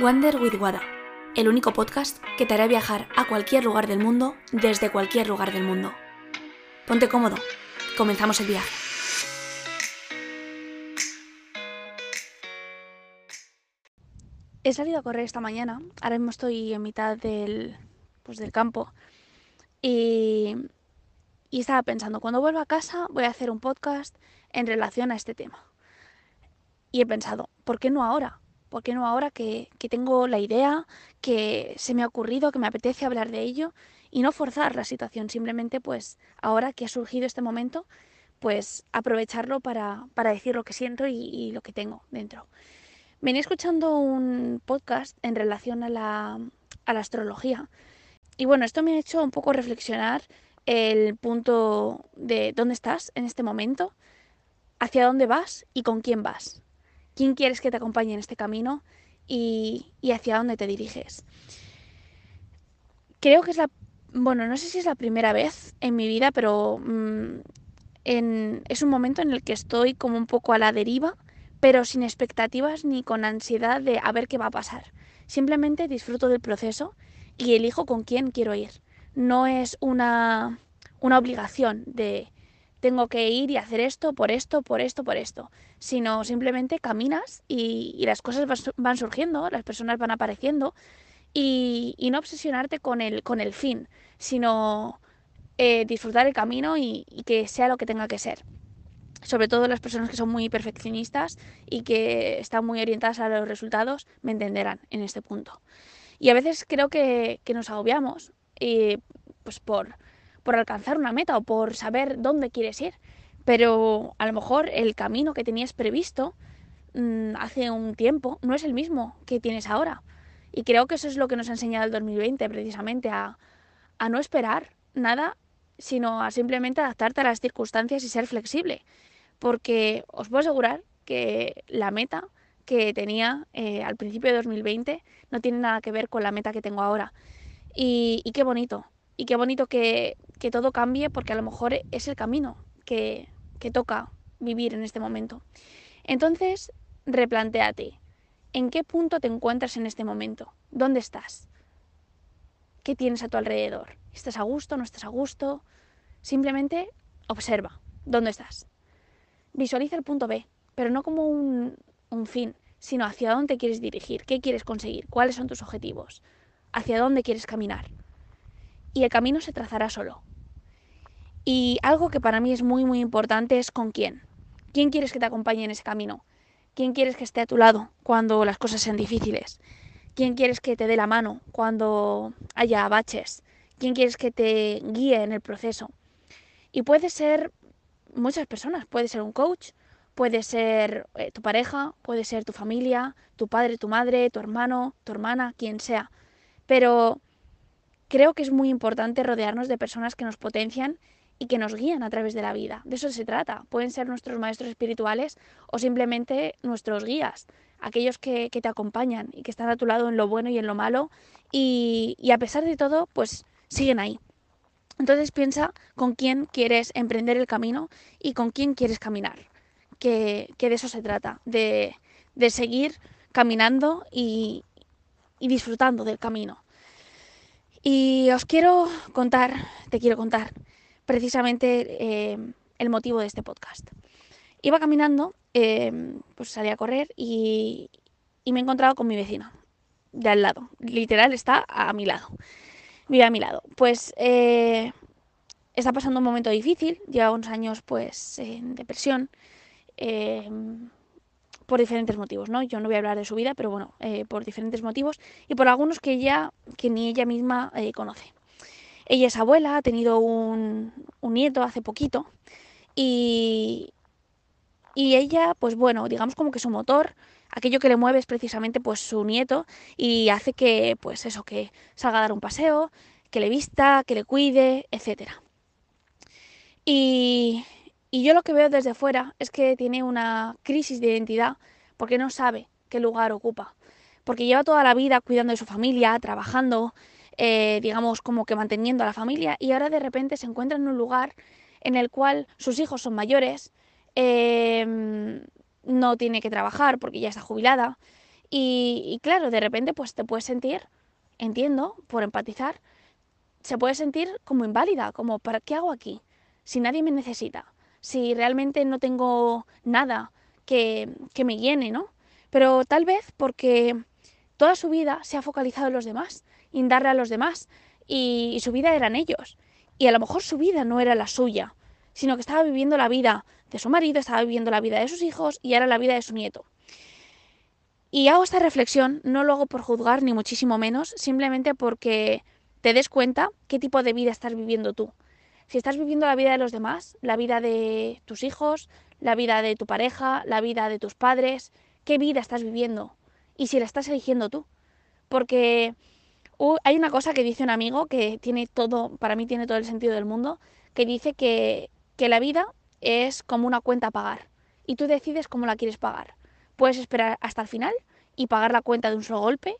Wander with Wada, el único podcast que te hará viajar a cualquier lugar del mundo desde cualquier lugar del mundo. Ponte cómodo, comenzamos el viaje. He salido a correr esta mañana, ahora mismo estoy en mitad del, pues, del campo y, y estaba pensando, cuando vuelva a casa voy a hacer un podcast en relación a este tema. Y he pensado, ¿por qué no ahora? ¿Por qué no ahora que, que, tengo la idea, que se me ha ocurrido, que me apetece hablar de ello y no forzar la situación? Simplemente, pues, ahora que ha surgido este momento, pues aprovecharlo para, para decir lo que siento y, lo que tengo dentro. Venía escuchando un podcast en relación a la, a la astrología y bueno, esto me ha hecho un poco reflexionar el punto de dónde estás en este momento, hacia dónde vas y con quién vas quién quieres que te acompañe en este camino y, y hacia dónde te diriges. Creo que es la, bueno, no sé si es la primera vez en mi vida, pero mmm, en, es un momento en el que estoy como un poco a la deriva, pero sin expectativas ni con ansiedad de a ver qué va a pasar. Simplemente disfruto del proceso y elijo con quién quiero ir. No es una, una obligación de tengo que ir y hacer esto, por esto, por esto, por esto, sino simplemente caminas y, y las cosas van surgiendo, las personas van apareciendo y, y, no obsesionarte con el, con el fin, sino eh, disfrutar el camino y, y que sea lo que tenga que ser sobre todo las personas que son muy perfeccionistas y que están muy orientadas a los resultados, me entenderán en este punto. Y a veces creo que, que nos agobiamos eh, pues por, por alcanzar una meta o por saber dónde quieres ir. Pero a lo mejor el camino que tenías previsto mmm, hace un tiempo no es el mismo que tienes ahora. Y creo que eso es lo que nos ha enseñado el 2020, precisamente, a, a no esperar nada, sino a simplemente adaptarte a las circunstancias y ser flexible. Porque os puedo asegurar que la meta que tenía eh, al principio de 2020 no tiene nada que ver con la meta que tengo ahora. Y qué bonito, y qué bonito que, que, todo cambie porque a lo mejor es el camino que, que toca vivir en este momento. Entonces, replantéate, ¿en qué punto te encuentras en este momento? ¿Dónde estás? ¿Qué tienes a tu alrededor? ¿Estás a gusto? ¿No estás a gusto? Simplemente observa dónde estás. Visualiza el punto B, pero no como un, un fin, sino hacia dónde quieres dirigir, qué quieres conseguir, cuáles son tus objetivos, hacia dónde quieres caminar y el camino se trazará solo. Y algo que para mí es muy muy importante es con quién. ¿Quién quieres que te acompañe en ese camino? ¿Quién quieres que esté a tu lado cuando las cosas sean difíciles? ¿Quién quieres que te dé la mano cuando haya baches? ¿Quién quieres que te guíe en el proceso? Y puede ser muchas personas, puede ser un coach, puede ser eh, tu pareja, puede ser tu familia, tu padre, tu madre, tu hermano, tu hermana, quien sea. Pero creo que es muy importante rodearnos de personas que nos potencian y que nos guían a través de la vida. De eso se trata. Pueden ser nuestros maestros espirituales o simplemente nuestros guías, aquellos que, te acompañan y que están a tu lado en lo bueno y en lo malo y, a pesar de todo, pues siguen ahí. Entonces piensa con quién quieres emprender el camino y con quién quieres caminar. Que, de eso se trata, de, seguir caminando y disfrutando del camino. Y os quiero contar, te quiero contar precisamente eh, el motivo de este podcast. Iba caminando, eh, pues salí a correr y, me he encontrado con mi vecina de al lado. Literal está a mi lado. Vive a mi lado. Pues eh, está pasando un momento difícil, lleva unos años pues en depresión por diferentes motivos, ¿no? Yo no voy a hablar de su vida, pero bueno, eh, por diferentes motivos y por algunos que ella, que ni ella misma eh, conoce. Ella es abuela, ha tenido un, nieto hace poquito y, y ella, pues bueno, digamos como que su motor, aquello que le mueve es precisamente pues su nieto y hace que, pues eso, que salga a dar un paseo, que le vista, que le cuide, etcétera. Y, y yo lo que veo desde fuera es que tiene una crisis de identidad porque no sabe qué lugar ocupa. Porque lleva toda la vida cuidando de su familia, trabajando, eh, digamos, como que manteniendo a la familia y ahora de repente se encuentra en un lugar en el cual sus hijos son mayores, eh, no tiene que trabajar porque ya está jubilada Y, claro, de repente pues te puedes sentir, entiendo, por empatizar, se puede sentir como inválida, como ¿para qué hago aquí? Si nadie me necesita, si realmente no tengo nada que, que me llene, ¿no? Pero tal vez porque toda su vida se ha focalizado en los demás, en darle a los demás, y, y su vida eran ellos. Y a lo mejor su vida no era la suya, sino que estaba viviendo la vida de su marido, estaba viviendo la vida de sus hijos y era la vida de su nieto. Y hago esta reflexión, no lo hago por juzgar ni muchísimo menos, simplemente porque te des cuenta qué tipo de vida estás viviendo tú. Si estás viviendo la vida de los demás, la vida de tus hijos, la vida de tu pareja, la vida de tus padres, qué vida estás viviendo y si la estás eligiendo tú. Porque hay una cosa que dice un amigo que tiene todo, para mí tiene todo el sentido del mundo, que dice que, que la vida es como una cuenta a pagar y tú decides cómo la quieres pagar. Puedes esperar hasta el final y pagar la cuenta de un solo golpe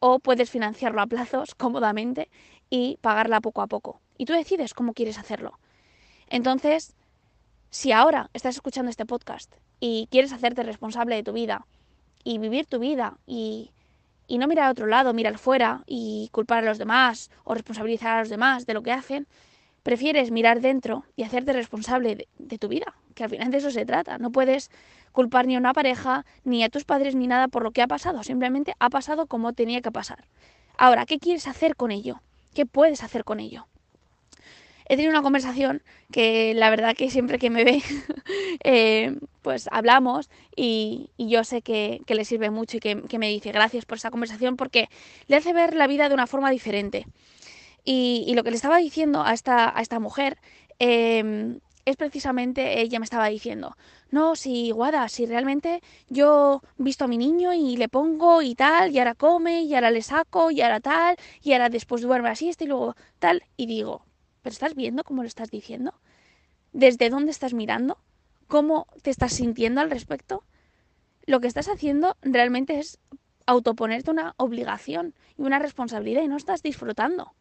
o puedes financiarlo a plazos cómodamente y pagarla poco a poco. Y tú decides cómo quieres hacerlo. Entonces, si ahora estás escuchando este podcast y quieres hacerte responsable de tu vida y vivir tu vida y, y no mirar a otro lado, mirar fuera y culpar a los demás o responsabilizar a los demás de lo que hacen, prefieres mirar dentro y hacerte responsable de, tu vida, que al final de eso se trata. No puedes culpar ni a una pareja, ni a tus padres, ni nada por lo que ha pasado. Simplemente ha pasado como tenía que pasar. Ahora, ¿qué quieres hacer con ello? ¿Qué puedes hacer con ello? He tenido una conversación que la verdad que siempre que me ve, eh, pues hablamos y, yo sé que, le sirve mucho y que, me dice gracias por esa conversación porque le hace ver la vida de una forma diferente. Y, lo que le estaba diciendo a esta, a esta mujer em, es precisamente, ella me estaba diciendo, no, si Guada, si realmente yo visto a mi niño y le pongo y tal, y ahora come, y ahora le saco, y ahora tal, y ahora después duerme así, este y luego tal, y digo, ¿pero estás viendo cómo lo estás diciendo? ¿Desde dónde estás mirando? ¿Cómo te estás sintiendo al respecto? Lo que estás haciendo realmente es autoponerte una obligación y una responsabilidad y no estás disfrutando.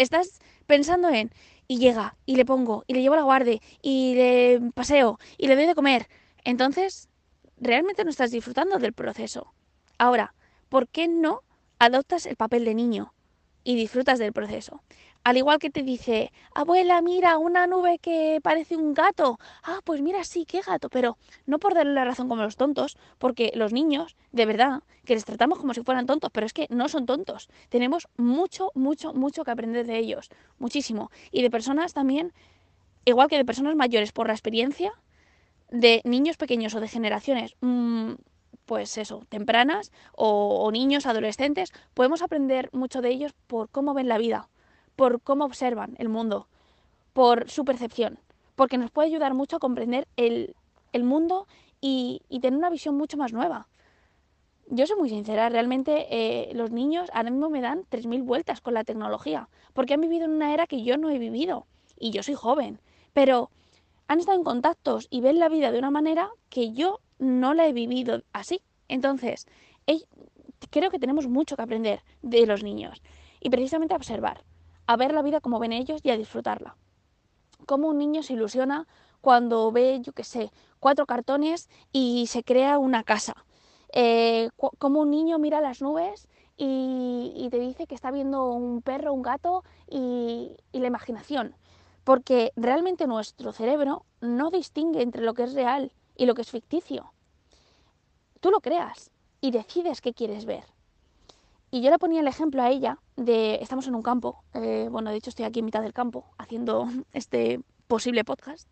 Estás pensando en, y llega, y le pongo, y le llevo a la guardia, y le paseo, y le doy de comer. Entonces, realmente no estás disfrutando del proceso. Ahora, ¿por qué no adoptas el papel de niño y disfrutas del proceso? Al igual que te dice, abuela, mira, una nube que parece un gato. Ah, pues mira, sí, qué gato. Pero no por darle la razón como los tontos, porque los niños, de verdad, que les tratamos como si fueran tontos, pero es que no son tontos. Tenemos mucho, mucho, mucho que aprender de ellos. Muchísimo. Y de personas también, igual que de personas mayores, por la experiencia, de niños pequeños o de generaciones. Mm, pues eso, tempranas o, niños, adolescentes, podemos aprender mucho de ellos por cómo ven la vida por cómo observan el mundo, por su percepción, porque nos puede ayudar mucho a comprender el, mundo y, tener una visión mucho más nueva. Yo soy muy sincera, realmente eh, los niños ahora mismo me dan 3.000 vueltas con la tecnología, porque han vivido en una era que yo no he vivido, y yo soy joven, pero han estado en contactos y ven la vida de una manera que yo no la he vivido así. Entonces, creo que tenemos mucho que aprender de los niños y precisamente observar a ver la vida como ven ellos y a disfrutarla. Como un niño se ilusiona cuando ve, yo qué sé, cuatro cartones y se crea una casa. Eh, como un niño mira las nubes y, te dice que está viendo un perro, un gato y, y la imaginación. Porque realmente nuestro cerebro no distingue entre lo que es real y lo que es ficticio. Tú lo creas y decides qué quieres ver. Y yo le ponía el ejemplo a ella de, estamos en un campo, eh, bueno, de hecho estoy aquí en mitad del campo haciendo este posible podcast,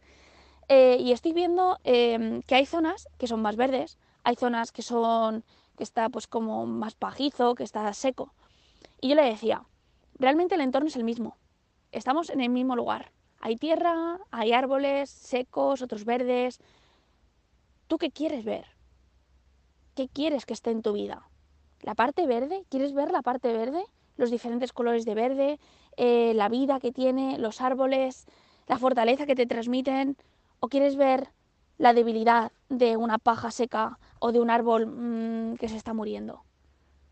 eh, y estoy viendo em, que hay zonas que son más verdes, hay zonas que son, que está pues como más pajizo, que está seco. Y yo le decía, realmente el entorno es el mismo, estamos en el mismo lugar. Hay tierra, hay árboles secos, otros verdes. ¿Tú qué quieres ver? ¿Qué quieres que esté en tu vida? la parte verde, ¿quieres ver la parte verde? Los diferentes colores de verde, eh, la vida que tiene, los árboles, la fortaleza que te transmiten, o quieres ver la debilidad de una paja seca o de un árbol mm, que se está muriendo.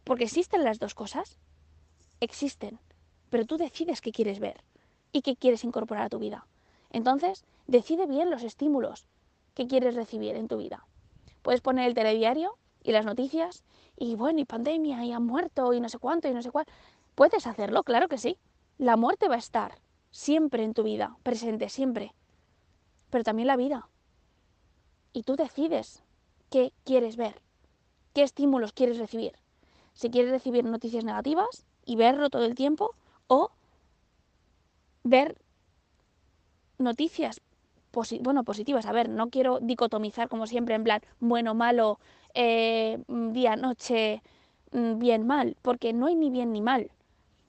Porque existen las dos cosas, existen, pero tú decides qué quieres ver y qué quieres incorporar a tu vida. Entonces, decide bien los estímulos que quieres recibir en tu vida. Puedes poner el telediario y las noticias y bueno, y pandemia, y han muerto, y no sé cuánto, y no sé cuál. Puedes hacerlo, claro que sí. La muerte va a estar siempre en tu vida, presente, siempre. Pero también la vida. Y tú decides qué quieres ver, qué estímulos quieres recibir. Si quieres recibir noticias negativas y verlo todo el tiempo, o ver noticias bueno, positivas. A ver, no quiero dicotomizar como siempre en plan bueno, malo, eh, día, noche, mm, bien, mal, porque no hay ni bien ni mal.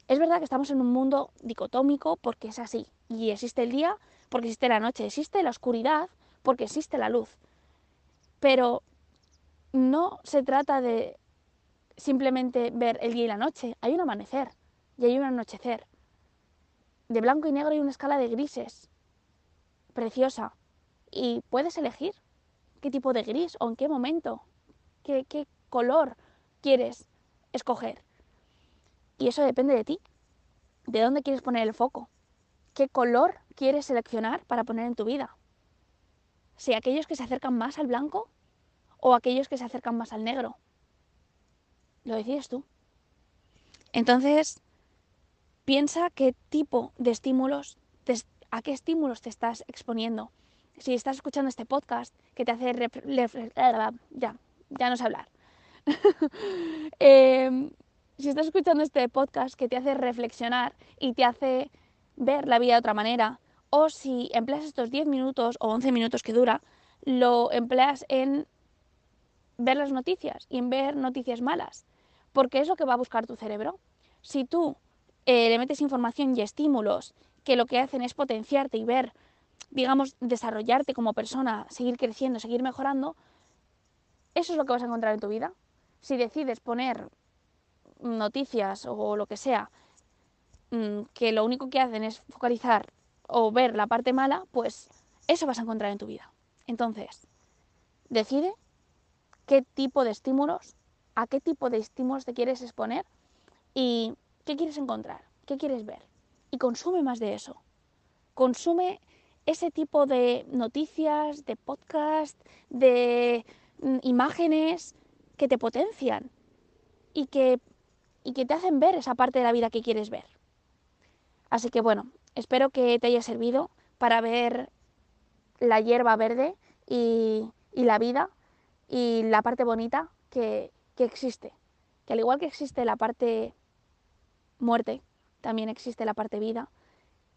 Es verdad que estamos en un mundo dicotómico porque es así. Y existe el día porque existe la noche, existe la oscuridad porque existe la luz. Pero no se trata de simplemente ver el día y la noche. Hay un amanecer y hay un anochecer. De blanco y negro hay una escala de grises. Preciosa. Y puedes elegir qué tipo de gris o en qué momento, qué, qué color quieres escoger. Y eso depende de ti. ¿De dónde quieres poner el foco? ¿Qué color quieres seleccionar para poner en tu vida? Si aquellos que se acercan más al blanco o aquellos que se acercan más al negro. Lo decides tú. Entonces, piensa qué tipo de estímulos, a qué estímulos te estás exponiendo. Si estás escuchando este podcast que te hace... ya, ya no sé hablar. eh, si estás escuchando este podcast que te hace reflexionar y te hace ver la vida de otra manera, o si empleas estos 10 minutos o 11 minutos que dura, lo empleas en ver las noticias y en ver noticias malas, porque es lo que va a buscar tu cerebro. Si tú eh, le metes información y estímulos que lo que hacen es potenciarte y ver, digamos, desarrollarte como persona, seguir creciendo, seguir mejorando, eso es lo que vas a encontrar en tu vida. Si decides poner noticias o lo que sea, mm, que lo único que hacen es focalizar o ver la parte mala, pues eso vas a encontrar en tu vida. Entonces, decide qué tipo de estímulos, a qué tipo de estímulos te quieres exponer y qué quieres encontrar, qué quieres ver. Y consume más de eso. Consume ese tipo de noticias, de podcast, de mm, imágenes que te potencian y que y que te hacen ver esa parte de la vida que quieres ver. Así que bueno, espero que te haya servido para ver la hierba verde y, la vida y la parte bonita que, existe. Que al igual que existe la parte muerte, también existe la parte vida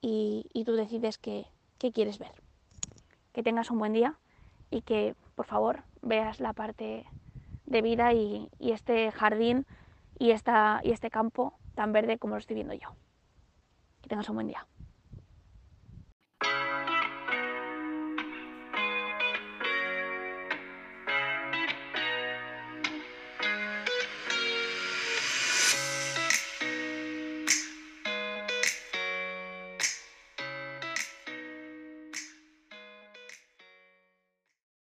y, tú decides qué, quieres ver. Que tengas un buen día y que por favor veas la parte de vida y este jardín y, esta, y este campo tan verde como lo estoy viendo yo. Que tengas un buen día.